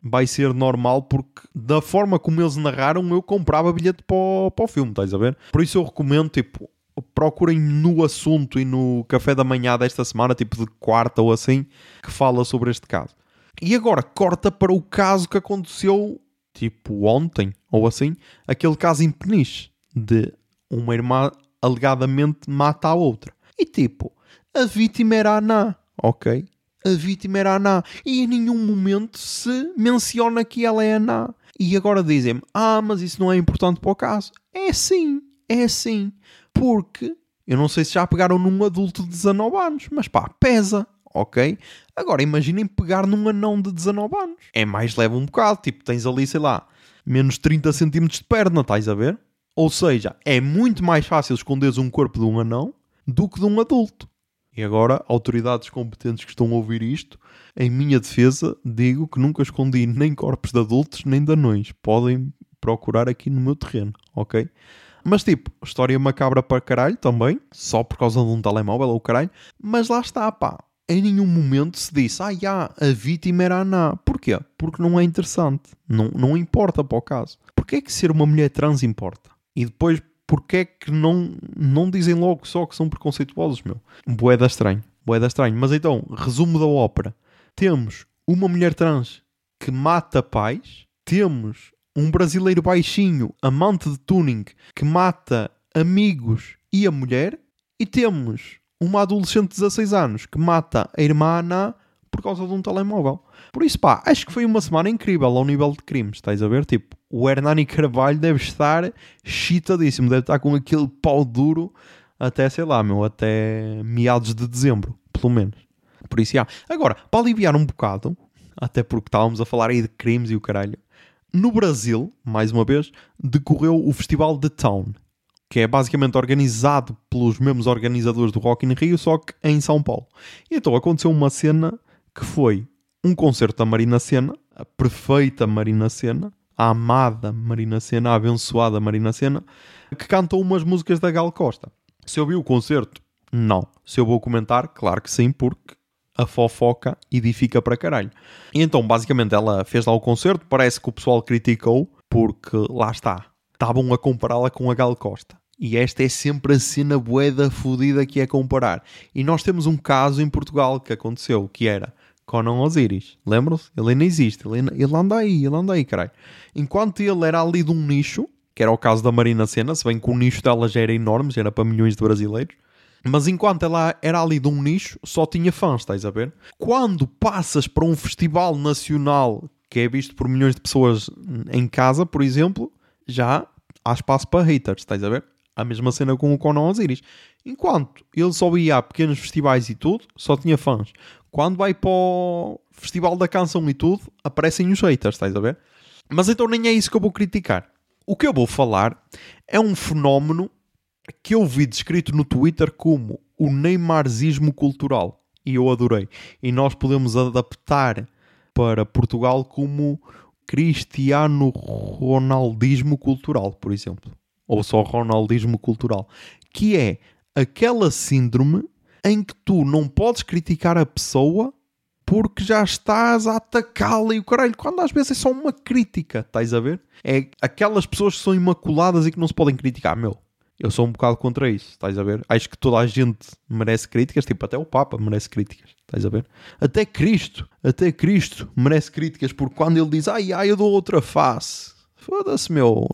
vai ser normal porque da forma como eles narraram eu comprava bilhete para o, para o filme, estás a ver? Por isso eu recomendo, tipo, procurem no assunto e no café da manhã desta semana, tipo de quarta ou assim, que fala sobre este caso. E agora corta para o caso que aconteceu, tipo ontem ou assim, aquele caso em Peniche, de uma irmã alegadamente mata a outra. E tipo, a vítima era a Ana, ok? A vítima era a Ana. E em nenhum momento se menciona que ela é a Ana. E agora dizem-me: Ah, mas isso não é importante para o caso. É sim, é sim. Porque eu não sei se já pegaram num adulto de 19 anos, mas pá, pesa, ok? Agora imaginem pegar num anão de 19 anos. É mais leve um bocado, tipo, tens ali, sei lá, menos 30 centímetros de perna, estás a ver? Ou seja, é muito mais fácil esconderes um corpo de um anão do que de um adulto. E agora, autoridades competentes que estão a ouvir isto, em minha defesa, digo que nunca escondi nem corpos de adultos nem de anões. Podem procurar aqui no meu terreno, ok? Mas tipo, história macabra para caralho também, só por causa de um telemóvel ou caralho, mas lá está, pá. Em nenhum momento se disse, ah, já, a vítima era Ana. Porquê? Porque não é interessante. Não, não importa para o caso. Porquê é que ser uma mulher trans importa? E depois porque é que não, não dizem logo só que são preconceituosos, meu? Boeda estranho, boeda estranho. Mas então, resumo da ópera. Temos uma mulher trans que mata pais, temos um brasileiro baixinho, amante de tuning, que mata amigos e a mulher, e temos uma adolescente de 16 anos que mata a irmã Ana por causa de um telemóvel. Por isso, pá, acho que foi uma semana incrível ao nível de crimes, estás a ver? Tipo, o Hernani Carvalho deve estar chitadíssimo, deve estar com aquele pau duro até, sei lá, meu, até meados de dezembro, pelo menos. Por isso, já. Agora, para aliviar um bocado, até porque estávamos a falar aí de crimes e o caralho, no Brasil, mais uma vez, decorreu o Festival The Town, que é basicamente organizado pelos mesmos organizadores do Rock in Rio, só que em São Paulo. E então aconteceu uma cena que foi um concerto da Marina Sena, a perfeita Marina Sena, a amada Marina Sena, a abençoada Marina Sena, que cantou umas músicas da Gal Costa. Se eu vi o concerto? Não. Se eu vou comentar? Claro que sim, porque a fofoca edifica para caralho. E então, basicamente, ela fez lá o concerto, parece que o pessoal criticou, porque lá está, estavam a compará-la com a Gal Costa. E esta é sempre a cena boeda fodida que é comparar. E nós temos um caso em Portugal que aconteceu, que era Conan Osiris. Lembram-se? Ele ainda existe. Ele, ele anda aí, ele anda aí, caralho. Enquanto ele era ali de um nicho, que era o caso da Marina Senna, se bem que o nicho dela já era enorme, já era para milhões de brasileiros. Mas enquanto ela era ali de um nicho, só tinha fãs, estás a ver? Quando passas para um festival nacional que é visto por milhões de pessoas em casa, por exemplo, já há espaço para haters, estás a ver? A mesma cena com o Conan Osiris. Enquanto ele só ia a pequenos festivais e tudo, só tinha fãs. Quando vai para o Festival da Canção e tudo, aparecem os haters, estás a ver? Mas então nem é isso que eu vou criticar. O que eu vou falar é um fenómeno que eu vi descrito no Twitter como o Neymarzismo cultural. E eu adorei. E nós podemos adaptar para Portugal como Cristiano Ronaldismo cultural, por exemplo. Ou só Ronaldismo cultural. Que é aquela síndrome em que tu não podes criticar a pessoa porque já estás a atacá-la e o caralho, quando às vezes é só uma crítica, estás a ver? É aquelas pessoas que são imaculadas e que não se podem criticar, meu. Eu sou um bocado contra isso, estás a ver? Acho que toda a gente merece críticas, tipo, até o Papa merece críticas, estás a ver? Até Cristo, até Cristo merece críticas, porque quando ele diz, ai, ai, eu dou outra face, foda-se, meu,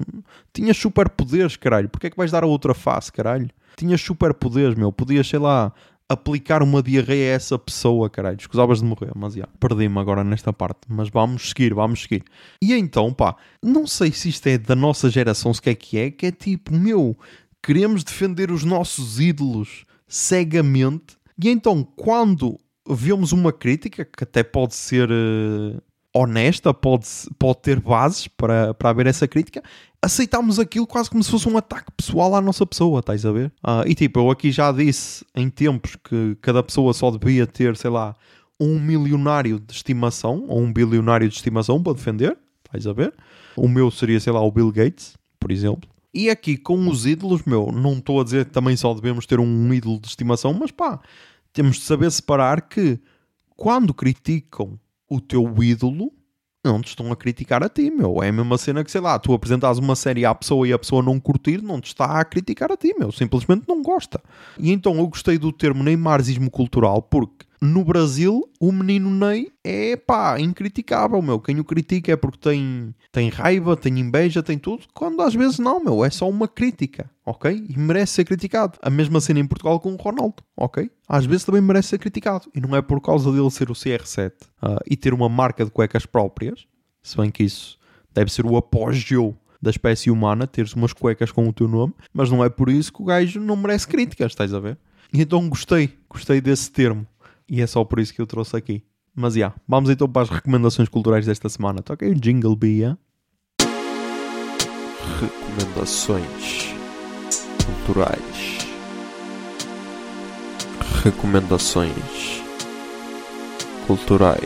tinhas superpoderes, caralho, porque é que vais dar a outra face, caralho? Tinhas superpoderes, meu, podias, sei lá, aplicar uma diarreia a essa pessoa, caralho. Escusavas de morrer, mas já, perdi-me agora nesta parte. Mas vamos seguir, vamos seguir. E então, pá, não sei se isto é da nossa geração, se que é que é, que é tipo, meu, queremos defender os nossos ídolos cegamente. E então, quando vemos uma crítica, que até pode ser uh, honesta, pode, pode ter bases para, para haver essa crítica, aceitámos aquilo quase como se fosse um ataque pessoal à nossa pessoa, estás a ver? Uh, e tipo, eu aqui já disse em tempos que cada pessoa só devia ter, sei lá, um milionário de estimação ou um bilionário de estimação para defender, estás a ver? O meu seria, sei lá, o Bill Gates, por exemplo. E aqui com os ídolos, meu, não estou a dizer que também só devemos ter um ídolo de estimação, mas pá, temos de saber separar que quando criticam o teu ídolo, não te estão a criticar a ti, meu. É a mesma cena que, sei lá, tu apresentas uma série à pessoa e a pessoa não curtir, não te está a criticar a ti, meu. Simplesmente não gosta. E então eu gostei do termo neymarzismo cultural porque no Brasil, o menino Ney é pá, incriticável, meu. Quem o critica é porque tem, tem raiva, tem inveja, tem tudo, quando às vezes não, meu. É só uma crítica, ok? E merece ser criticado. A mesma cena em Portugal com o Ronaldo, ok? Às vezes também merece ser criticado. E não é por causa dele ser o CR7 uh, ah, e ter uma marca de cuecas próprias, se bem que isso deve ser o apogeu da espécie humana, teres umas cuecas com o teu nome, mas não é por isso que o gajo não merece críticas, estás a ver? E então gostei, gostei desse termo. E é só por isso que eu trouxe aqui. Mas já, yeah, vamos então para as recomendações culturais desta semana. Toca aí o Jingle Bia. Recomendações culturais. Recomendações culturais.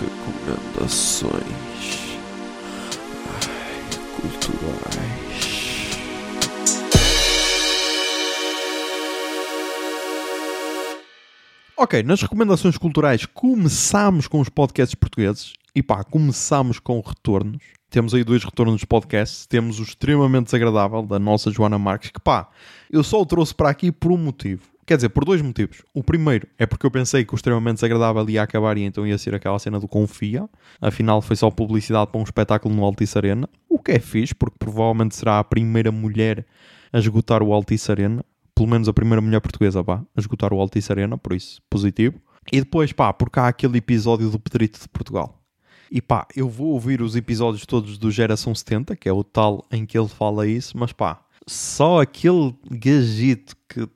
Recomendações Ai, culturais. Ok, nas recomendações culturais começámos com os podcasts portugueses e pá, começámos com retornos. Temos aí dois retornos de podcasts. Temos o extremamente desagradável da nossa Joana Marques, que pá, eu só o trouxe para aqui por um motivo. Quer dizer, por dois motivos. O primeiro é porque eu pensei que o extremamente desagradável ia acabar e então ia ser aquela cena do Confia. Afinal, foi só publicidade para um espetáculo no Altice Arena. O que é fixe, porque provavelmente será a primeira mulher a esgotar o Altice Arena pelo menos a primeira mulher portuguesa, pá, a esgotar o Altice Arena, por isso, positivo. E depois, pá, porque há aquele episódio do Pedrito de Portugal. E pá, eu vou ouvir os episódios todos do Geração 70, que é o tal em que ele fala isso, mas pá, só aquele gajito que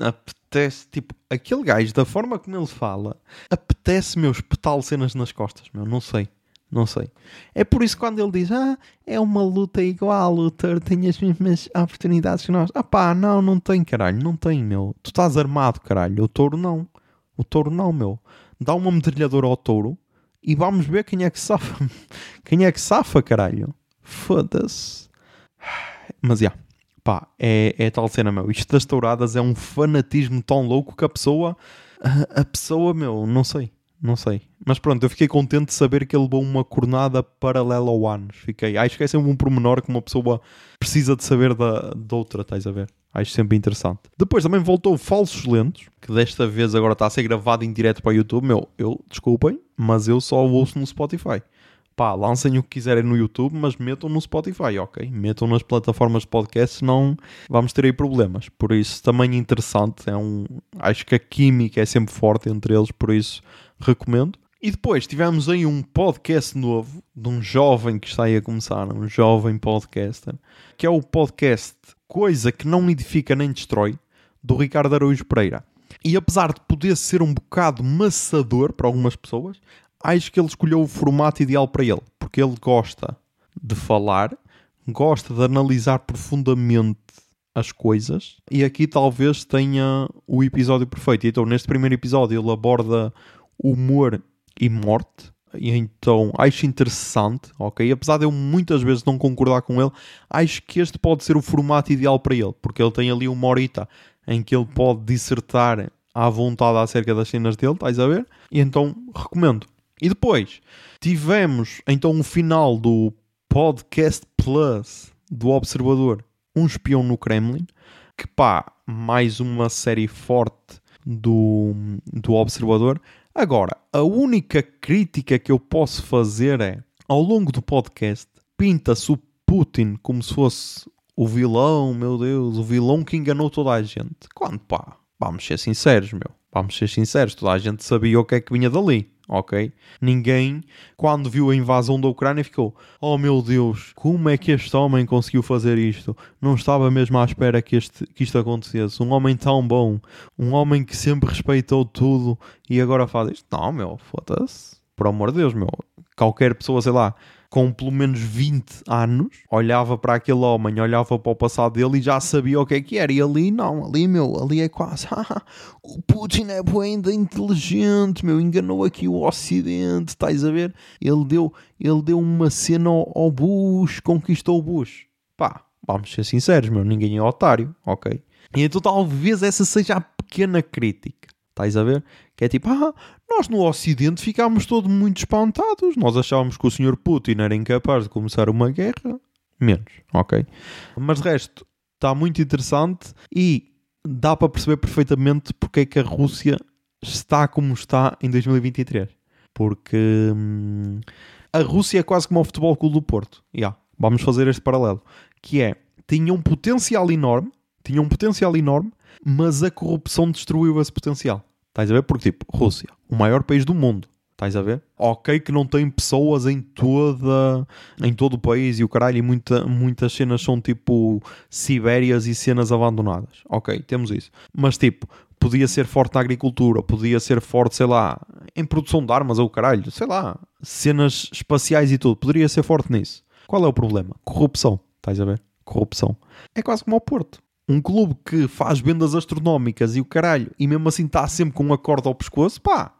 apetece, tipo, aquele gajo, da forma como ele fala, apetece, meu, espetar cenas nas costas, meu, não sei. Não sei. É por isso que quando ele diz, ah, é uma luta igual, touro tem as mesmas oportunidades que nós. Ah pá, não, não tem, caralho, não tem, meu. Tu estás armado, caralho. O touro não. O touro não, meu. Dá uma metralhadora ao touro e vamos ver quem é que safa. <laughs> quem é que safa, caralho. Foda-se. Mas, já. Yeah, pá, é, é tal cena, meu. Isto das touradas é um fanatismo tão louco que a pessoa... A, a pessoa, meu, não sei Não sei. Mas pronto, eu fiquei contente de saber que ele levou uma cornada paralela ao anos. Fiquei. Acho que é sempre um pormenor que uma pessoa precisa de saber da, da outra, estás a ver? Acho sempre interessante. Depois também voltou Falsos Lentos, que desta vez agora está a ser gravado em direto para o YouTube. Meu, eu, desculpem, mas eu só ouço no Spotify. Pá, lancem o que quiserem no YouTube, mas metam no Spotify, ok? Metam nas plataformas de podcast, senão vamos ter aí problemas. Por isso, também interessante. É um... Acho que a química é sempre forte entre eles, por isso recomendo. E depois tivemos aí um podcast novo de um jovem que está aí a começar, um jovem podcaster, que é o podcast Coisa que não edifica nem destrói, do Ricardo Araújo Pereira. E apesar de poder ser um bocado maçador para algumas pessoas, acho que ele escolheu o formato ideal para ele, porque ele gosta de falar, gosta de analisar profundamente as coisas, e aqui talvez tenha o episódio perfeito. Então, neste primeiro episódio, ele aborda humor e morte. E então acho interessante, ok? Apesar de eu muitas vezes não concordar com ele, acho que este pode ser o formato ideal para ele, porque ele tem ali uma horita em que ele pode dissertar à vontade acerca das cenas dele, estás a ver? E então recomendo. E depois tivemos então o final do Podcast Plus do Observador, Um Espião no Kremlin, que pá, mais uma série forte do, do Observador. Agora, a única crítica que eu posso fazer é, ao longo do podcast, pinta-se o Putin como se fosse o vilão, meu Deus, o vilão que enganou toda a gente. Quando, pá, vamos ser sinceros, meu. Vamos ser sinceros, toda a gente sabia o que é que vinha dali ok? Ninguém, quando viu a invasão da Ucrânia, ficou: Oh meu Deus, como é que este homem conseguiu fazer isto? Não estava mesmo à espera que, este, que isto acontecesse. Um homem tão bom, um homem que sempre respeitou tudo e agora faz isto. Não, meu, foda-se. Por amor de Deus, meu. Qualquer pessoa, sei lá, com pelo menos 20 anos, olhava para aquele homem, olhava para o passado dele e já sabia o que é que era. E ali não, ali, meu, ali é quase. <laughs> o Putin é ainda inteligente, meu, enganou aqui o Ocidente, estás a ver? Ele deu, ele deu uma cena ao, ao Bush, conquistou o Bush. Pá, vamos ser sinceros, meu, ninguém é otário, ok? E então talvez essa seja a pequena crítica. Estás a ver? Que é tipo, ah, nós no Ocidente ficámos todos muito espantados. Nós achávamos que o Sr. Putin era incapaz de começar uma guerra. Menos, ok? Mas de resto, está muito interessante e dá para perceber perfeitamente porque é que a Rússia está como está em 2023. Porque hum, a Rússia é quase como o Futebol Clube do Porto. Yeah, vamos fazer este paralelo. Que é, tinha um potencial enorme, tinha um potencial enorme, mas a corrupção destruiu esse potencial. Estás a ver? Porque, tipo, Rússia, o maior país do mundo. Estás a ver? Ok que não tem pessoas em toda em todo o país e o caralho e muita, muitas cenas são tipo Sibérias e cenas abandonadas. Ok, temos isso. Mas tipo, podia ser forte na agricultura, podia ser forte, sei lá, em produção de armas ou caralho, sei lá, cenas espaciais e tudo, poderia ser forte nisso. Qual é o problema? Corrupção. Estás a ver? Corrupção. É quase como ao Porto um clube que faz vendas astronómicas e o caralho, e mesmo assim está sempre com um acorde ao pescoço, pá,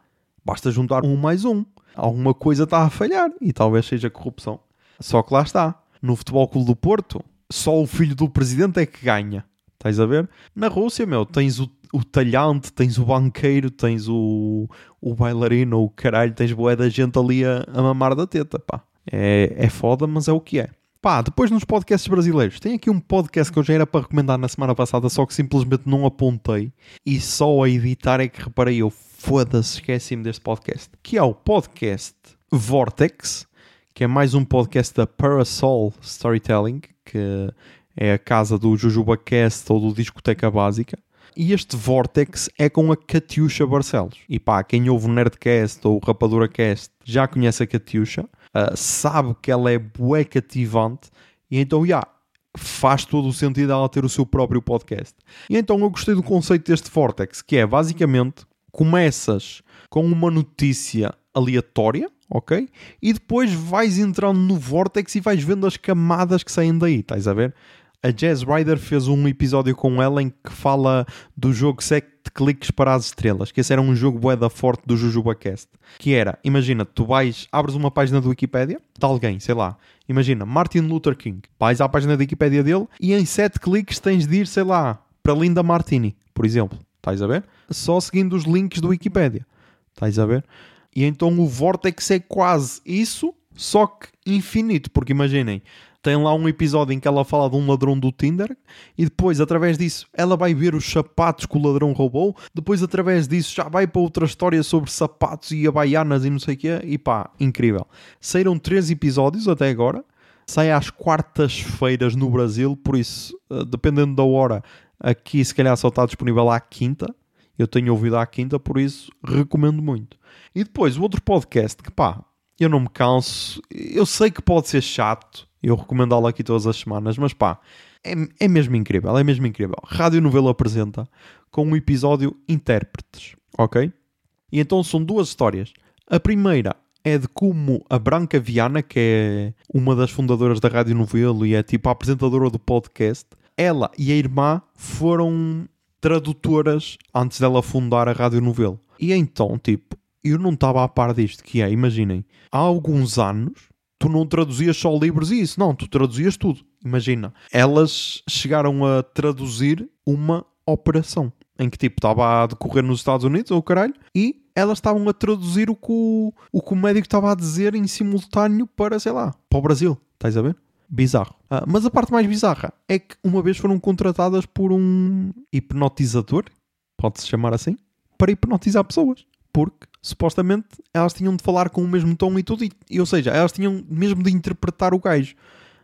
basta juntar um mais um. Alguma coisa está a falhar e talvez seja corrupção. Só que lá está. No Futebol Clube do Porto, só o filho do presidente é que ganha. Estás a ver? Na Rússia, meu, tens o, o talhante, tens o banqueiro, tens o, o bailarino, o caralho, tens boé da gente ali a, a mamar da teta, pá. É, é foda, mas é o que é. Pá, depois nos podcasts brasileiros, tem aqui um podcast que eu já era para recomendar na semana passada, só que simplesmente não apontei. E só a editar é que reparei. Eu, foda-se, esqueci-me deste podcast, que é o podcast Vortex, que é mais um podcast da Parasol Storytelling, que é a casa do JujubaCast ou do Discoteca Básica. E este Vortex é com a Catiuxa Barcelos. E pá, quem ouve o Nerdcast ou o RapaduraCast já conhece a Catiuxa uh, sabe que ela é bué cativante e então, já, yeah, faz todo o sentido ela ter o seu próprio podcast. E então eu gostei do conceito deste Vortex, que é basicamente começas com uma notícia aleatória, ok? E depois vais entrando no Vortex e vais vendo as camadas que saem daí, estás a ver? A Jazz Rider fez um episódio com ela em que fala do jogo 7 cliques para as estrelas, que esse era um jogo boeda forte do JujubaCast. Que era, imagina, tu vais, abres uma página do Wikipedia de alguém, sei lá, imagina, Martin Luther King, vais à página da Wikipedia dele e em 7 cliques tens de ir, sei lá, para Linda Martini, por exemplo. Estás a ver? Só seguindo os links do Wikipedia. Estás a ver? E então o Vortex é quase isso, só que infinito, porque imaginem, tem lá um episódio em que ela fala de um ladrão do Tinder e depois, através disso, ela vai ver os sapatos que o ladrão roubou. Depois, através disso, já vai para outra história sobre sapatos e abaianas e não sei o quê. E pá, incrível. Saíram três episódios até agora. Sai às quartas-feiras no Brasil, por isso, eh, dependendo da hora, aqui se calhar só está disponível à quinta. Eu tenho ouvido à quinta, por isso recomendo muito. E depois, o outro podcast que pá, eu não me canso. Eu sei que pode ser chato, eu recomendá-lo aqui todas as semanas, mas pá, é, é mesmo incrível, é mesmo incrível. Rádio Novela apresenta com um episódio Intérpretes, ok? E então são duas histórias. A primeira é de como a Branca Viana, que é uma das fundadoras da Rádio Novelo e é tipo a apresentadora do podcast, ela e a irmã foram tradutoras antes dela fundar a Rádio Novelo. E então, tipo, eu não estava a par disto, que é, imaginem, há alguns anos tu não traduzias só livros e isso, não, tu traduzias tudo. Imagina, elas chegaram a traduzir uma operação em que tipo estava a decorrer nos Estados Unidos ou caralho e elas estavam a traduzir o que o, o, que o médico estava a dizer em simultâneo para, sei lá, para o Brasil. Estás a ver? Bizarro. Ah, mas a parte mais bizarra é que uma vez foram contratadas por um hipnotizador, pode-se chamar assim, para hipnotizar pessoas. Porque supostamente elas tinham de falar com o mesmo tom e tudo, e, ou seja, elas tinham mesmo de interpretar o gajo.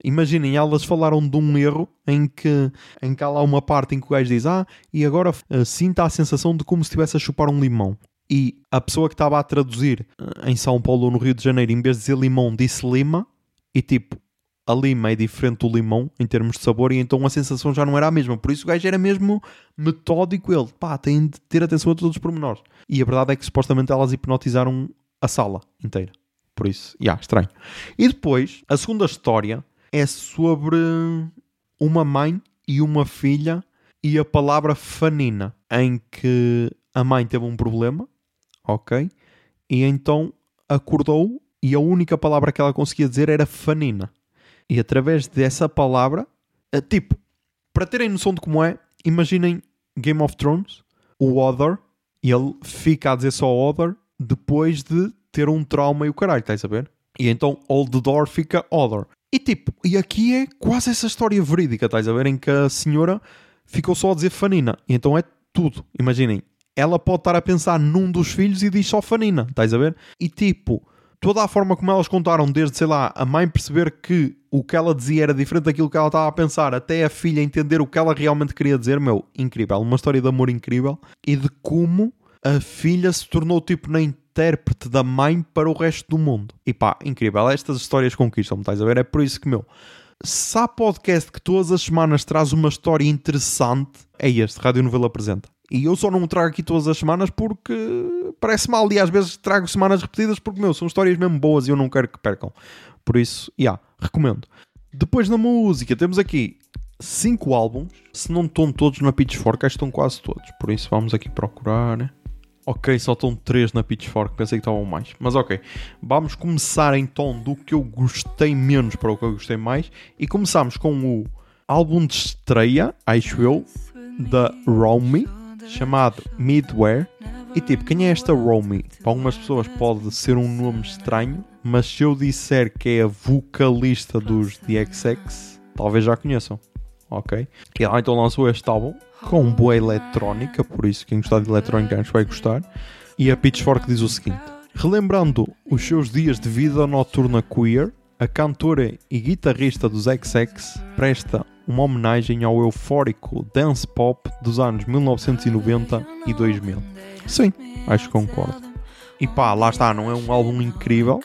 Imaginem, elas falaram de um erro em que, em que há lá uma parte em que o gajo diz: Ah, e agora uh, sinta a sensação de como se estivesse a chupar um limão. E a pessoa que estava a traduzir uh, em São Paulo ou no Rio de Janeiro, em vez de dizer limão, disse lima, e tipo, a lima é diferente do limão em termos de sabor e então a sensação já não era a mesma. Por isso o gajo era mesmo metódico. Ele, pá, tem de ter atenção a todos os pormenores. E a verdade é que supostamente elas hipnotizaram a sala inteira. Por isso, já, yeah, estranho. E depois, a segunda história é sobre uma mãe e uma filha e a palavra fanina, em que a mãe teve um problema, ok? E então acordou e a única palavra que ela conseguia dizer era fanina. E através dessa palavra, eh, tipo, para terem noção de como é, imaginem Game of Thrones, o Other, ele fica a dizer só Other depois de ter um trauma e o caralho, estás a ver? E então Old Door fica Other. E tipo, e aqui é quase essa história verídica, estás a ver? Em que a senhora ficou só a dizer Fanina. E então é tudo. Imaginem, ela pode estar a pensar num dos filhos e diz só Fanina, estás a ver? E tipo, toda a forma como elas contaram, desde, sei lá, a mãe perceber que o que ela dizia era diferente daquilo que ela estava a pensar, até a filha entender o que ela realmente queria dizer, meu, incrível. Uma história de amor incrível e de como a filha se tornou tipo na intérprete da mãe para o resto do mundo. E pá, incrível. Estas histórias conquistam-me, estás a ver? É por isso que, meu, se há podcast que todas as semanas traz uma história interessante, é este, Rádio Novela Apresenta. E eu só não trago aqui todas as semanas porque parece mal. E às vezes trago semanas repetidas porque, meu, são histórias mesmo boas e eu não quero que percam. Por isso, já, yeah, recomendo. Depois na música, temos aqui cinco álbuns. Se não estão todos na Pitchfork, acho que estão quase todos. Por isso, vamos aqui procurar. Ok, só estão três na Pitchfork, pensei que estavam mais. Mas ok, vamos começar então do que eu gostei menos para o que eu gostei mais. E começamos com o álbum de estreia, acho eu, da Romy chamado Midware. E tipo, quem é esta Romy? Para algumas pessoas pode ser um nome estranho, mas se eu disser que é a vocalista dos XX, talvez já conheçam. Ok? E ela então lançou este álbum com boa eletrónica, por isso quem gostar de eletrónica acho vai gostar. E a Pitchfork diz o seguinte: Relembrando os seus dias de vida noturna queer, a cantora e guitarrista dos XX presta uma homenagem ao eufórico dance pop dos anos 1990 e 2000. Sim, acho que concordo. E pá, lá está, não é um álbum incrível,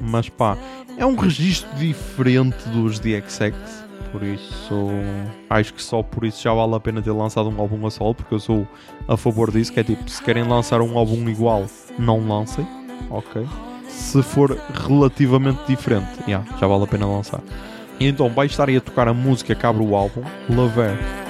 mas pá, é um registro diferente dos XX, por isso acho que só por isso já vale a pena ter lançado um álbum a solo, porque eu sou a favor disso, que é tipo, se querem lançar um álbum igual, não lancem, ok? Se for relativamente diferente, yeah, já vale a pena lançar. Então vai estar aí a tocar a música que abre o álbum. Depois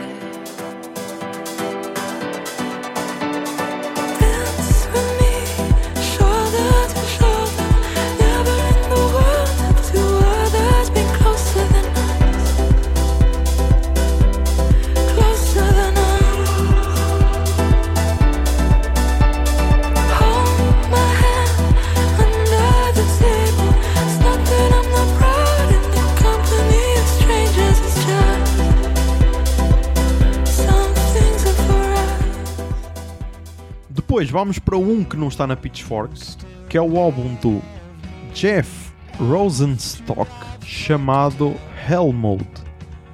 vamos para um que não está na Pitchfork, que é o álbum do Jeff Rosenstock chamado Hell Mode.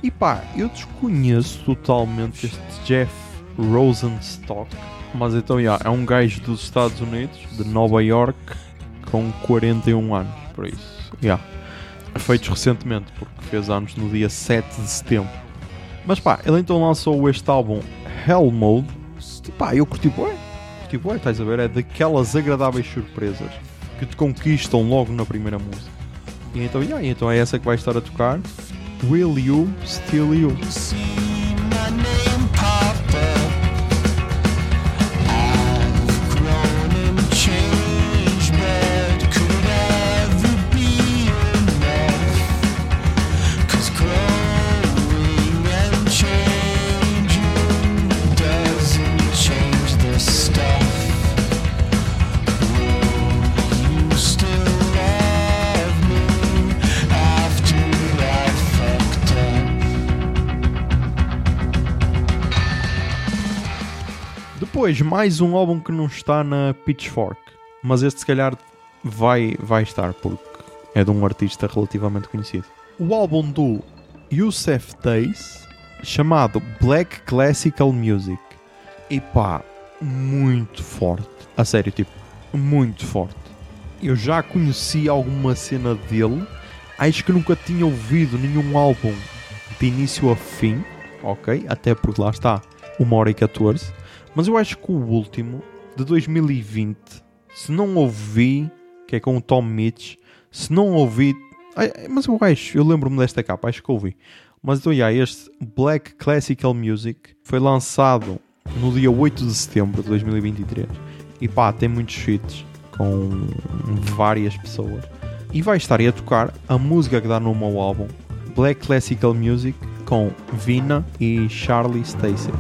E pá, eu desconheço totalmente este Jeff Rosenstock, mas então yeah, é um gajo dos Estados Unidos, de Nova York, com 41 anos, por isso. Yeah. Feitos recentemente, porque fez anos no dia 7 de setembro. Mas pá, ele então lançou este álbum Hell Mode. E pá, eu curti bué. Bué, estás a ver? É daquelas agradáveis surpresas que te conquistam logo na primeira música. E então, yeah, então é essa que vai estar a tocar. Will You Still You? Depois, mais um álbum que não está na Pitchfork. Mas este, se calhar, vai, vai estar, porque é de um artista relativamente conhecido. O álbum do Youssef Days, chamado Black Classical Music. E pá, muito forte. A sério, tipo, muito forte. Eu já conheci alguma cena dele. Acho que nunca tinha ouvido nenhum álbum de início a fim. Ok? Até porque lá está, 1 hora e 14. Mas eu acho que o último, de 2020, se não ouvi, que é com o Tom Mitch, se não ouvi. Mas eu acho, eu lembro-me desta capa, acho que ouvi. Mas então, yeah, este Black Classical Music foi lançado no dia 8 de setembro de 2023. E pá, tem muitos hits com várias pessoas. E vai estar aí a tocar a música que dá nome ao álbum, Black Classical Music, com Vina e Charlie Stacey.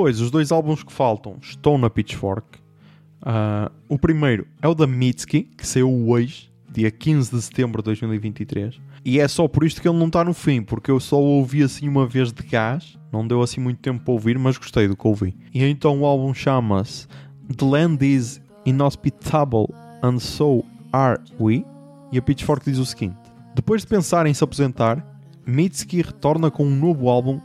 Depois, os dois álbuns que faltam estão na Pitchfork. Ah, o primeiro é o da Mitski, que saiu hoje, dia 15 de setembro de 2023. E é só por isto que ele não está no fim, porque eu só ouvi assim uma vez de gás. Não deu assim muito tempo para ouvir, mas gostei do que ouvi. E então o álbum chama-se The Land is Inhospitable and So Are We. E a Pitchfork diz o seguinte: Depois de pensar em se aposentar, Mitski retorna com um novo álbum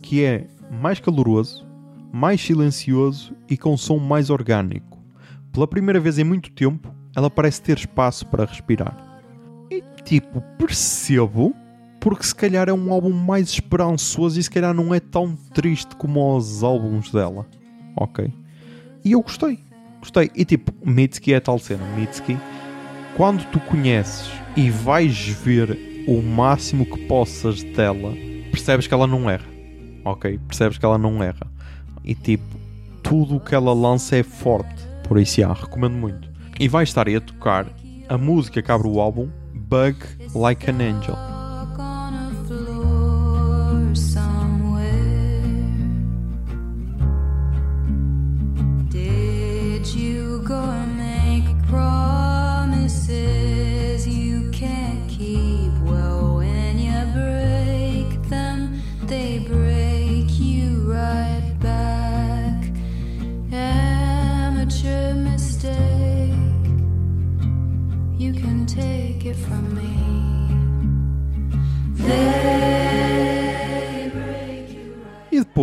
que é mais caloroso, mais silencioso e com som mais orgânico. Pela primeira vez em muito tempo, ela parece ter espaço para respirar. E tipo, percebo, porque se calhar é um álbum mais esperançoso e se calhar não é tão triste como os álbuns dela. Ok? E eu gostei. Gostei. E tipo, Mitski é tal cena. Mitski, quando tu conheces e vais ver o máximo que possas dela, percebes que ela não erra. Ok? Percebes que ela não erra. E tipo, tudo o que ela lança é forte. Por isso, já, recomendo muito. E vai estar aí a tocar a música que abre o álbum, Bug Like an Angel.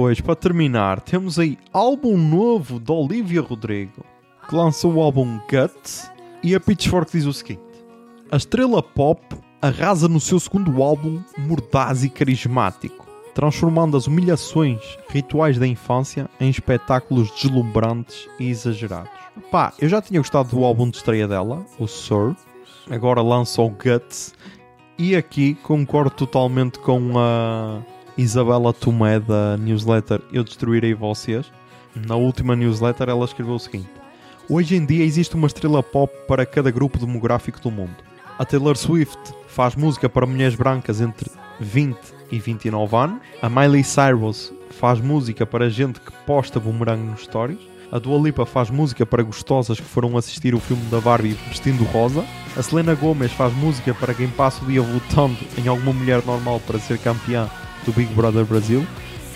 Depois, para terminar, temos aí álbum novo de Olivia Rodrigo, que lançou o álbum Guts, e a Pitchfork diz o seguinte: A estrela pop arrasa no seu segundo álbum mordaz e carismático, transformando as humilhações rituais da infância em espetáculos deslumbrantes e exagerados. Pá, eu já tinha gostado do álbum de estreia dela, o Sir, agora lança o Guts, e aqui concordo totalmente com a Isabela Tomé da newsletter Eu Destruirei Vocês. Na última newsletter ela escreveu o seguinte: Hoje em dia existe uma estrela pop para cada grupo demográfico do mundo. A Taylor Swift faz música para mulheres brancas entre 20 e 29 anos. A Miley Cyrus faz música para gente que posta boomerang nos stories. A Dua Lipa faz música para gostosas que foram assistir o filme da Barbie vestindo rosa. A Selena Gomez faz música para quem passa o dia votando em alguma mulher normal para ser campeã do Big Brother Brasil.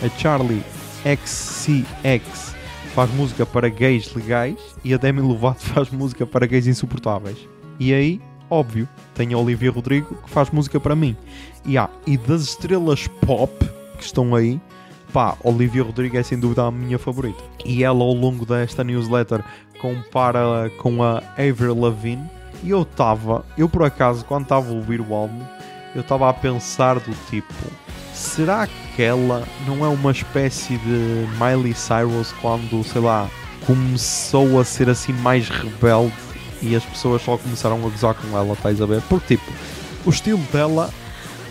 A Charlie XCX faz música para gays legais. E a Demi Lovato <laughs> faz música para gays insuportáveis. E aí, óbvio, tem a Olivia Rodrigo que faz música para mim. E, há, e das estrelas pop que estão aí, pá, Olivia Rodrigo é sem dúvida a minha favorita. E ela ao longo desta newsletter compara com a Avril Lavigne. E eu estava, eu por acaso, quando estava a ouvir o álbum, eu estava a pensar do tipo, será que ela não é uma espécie de Miley Cyrus quando, sei lá, começou a ser assim mais rebelde e as pessoas só começaram a gozar com ela, estás a ver? Porque tipo, o estilo dela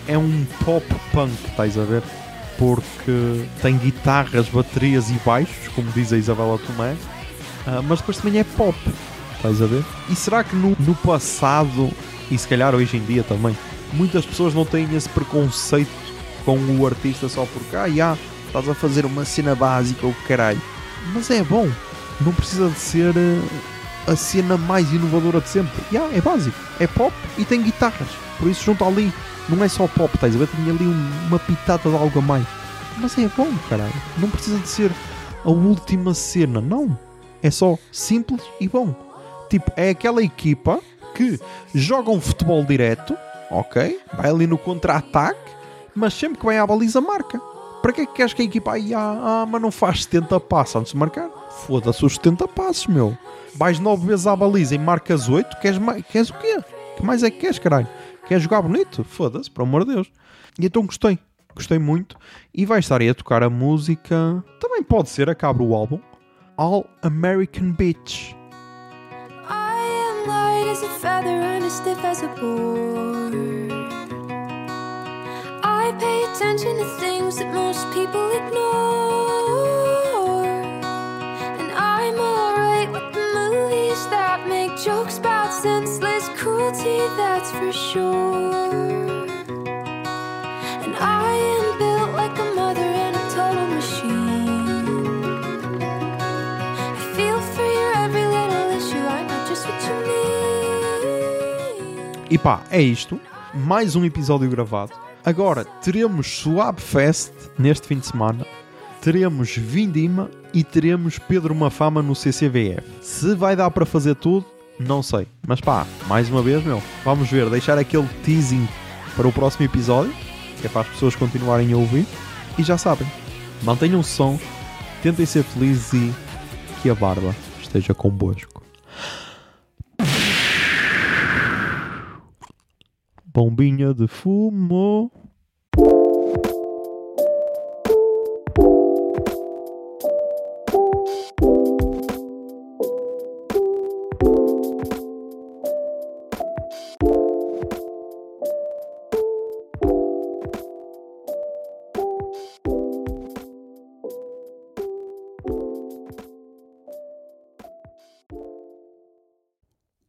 é um pop punk, estás a ver? Porque tem guitarras, baterias e baixos, como diz a Isabela Tomé, ah, mas depois também é pop, estás a ver? E será que no, no passado, e se calhar hoje em dia também, muitas pessoas não têm esse preconceito com o artista só porque, ah, já, estás a fazer uma cena básica ou caralho. Mas é bom, não precisa de ser eh, a cena mais inovadora de sempre. Já, é básico, é pop e tem guitarras. Por isso junto ali, não é só pop, estás a ver? Tem ali um- uma pitada de algo a mais. Mas é bom, caralho. Não precisa de ser a última cena, não. É só simples e bom. Tipo, é aquela equipa que joga um futebol direto, ok? Vai ali no contra-ataque, mas sempre que vai à baliza marca. Para que é que queres que a equipa aí, ah, ah, mas não faz 70 passos antes de marcar? Foda-se os 70 passos, meu. Vais 9 vezes à baliza e marcas 8, queres, mais, queres o quê? que mais é que queres, caralho? Queres jogar bonito? Foda-se, por amor de Deus. E então gostei. Gostei muito. E vai estar aí a tocar a música. Também pode ser, acaba o álbum. All American Beach. I am light as a feather and as stiff as a board. Pay attention to things that most people ignore. And I'm alright with the movies that make jokes about senseless cruelty, that's for sure. And I am built like a mother and a total machine. I feel for your every little issue. I know just what you mean. E pá, é isto. Mais um episódio gravado. Agora teremos Swabfest neste fim de semana. Teremos Vindima e teremos Pedro Mafama no CCVF. Se vai dar para fazer tudo, não sei. Mas pá, mais uma vez, meu, vamos ver. Deixar aquele teasing para o próximo episódio, que é para as pessoas continuarem a ouvir. E já sabem, mantenham o som, tentem ser felizes e que a barba esteja convosco. Bombinha de fumo.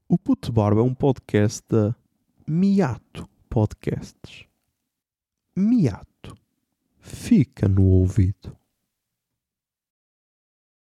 O Puto Barba é um podcast da Miato Podcasts. Miato. Fica no ouvido.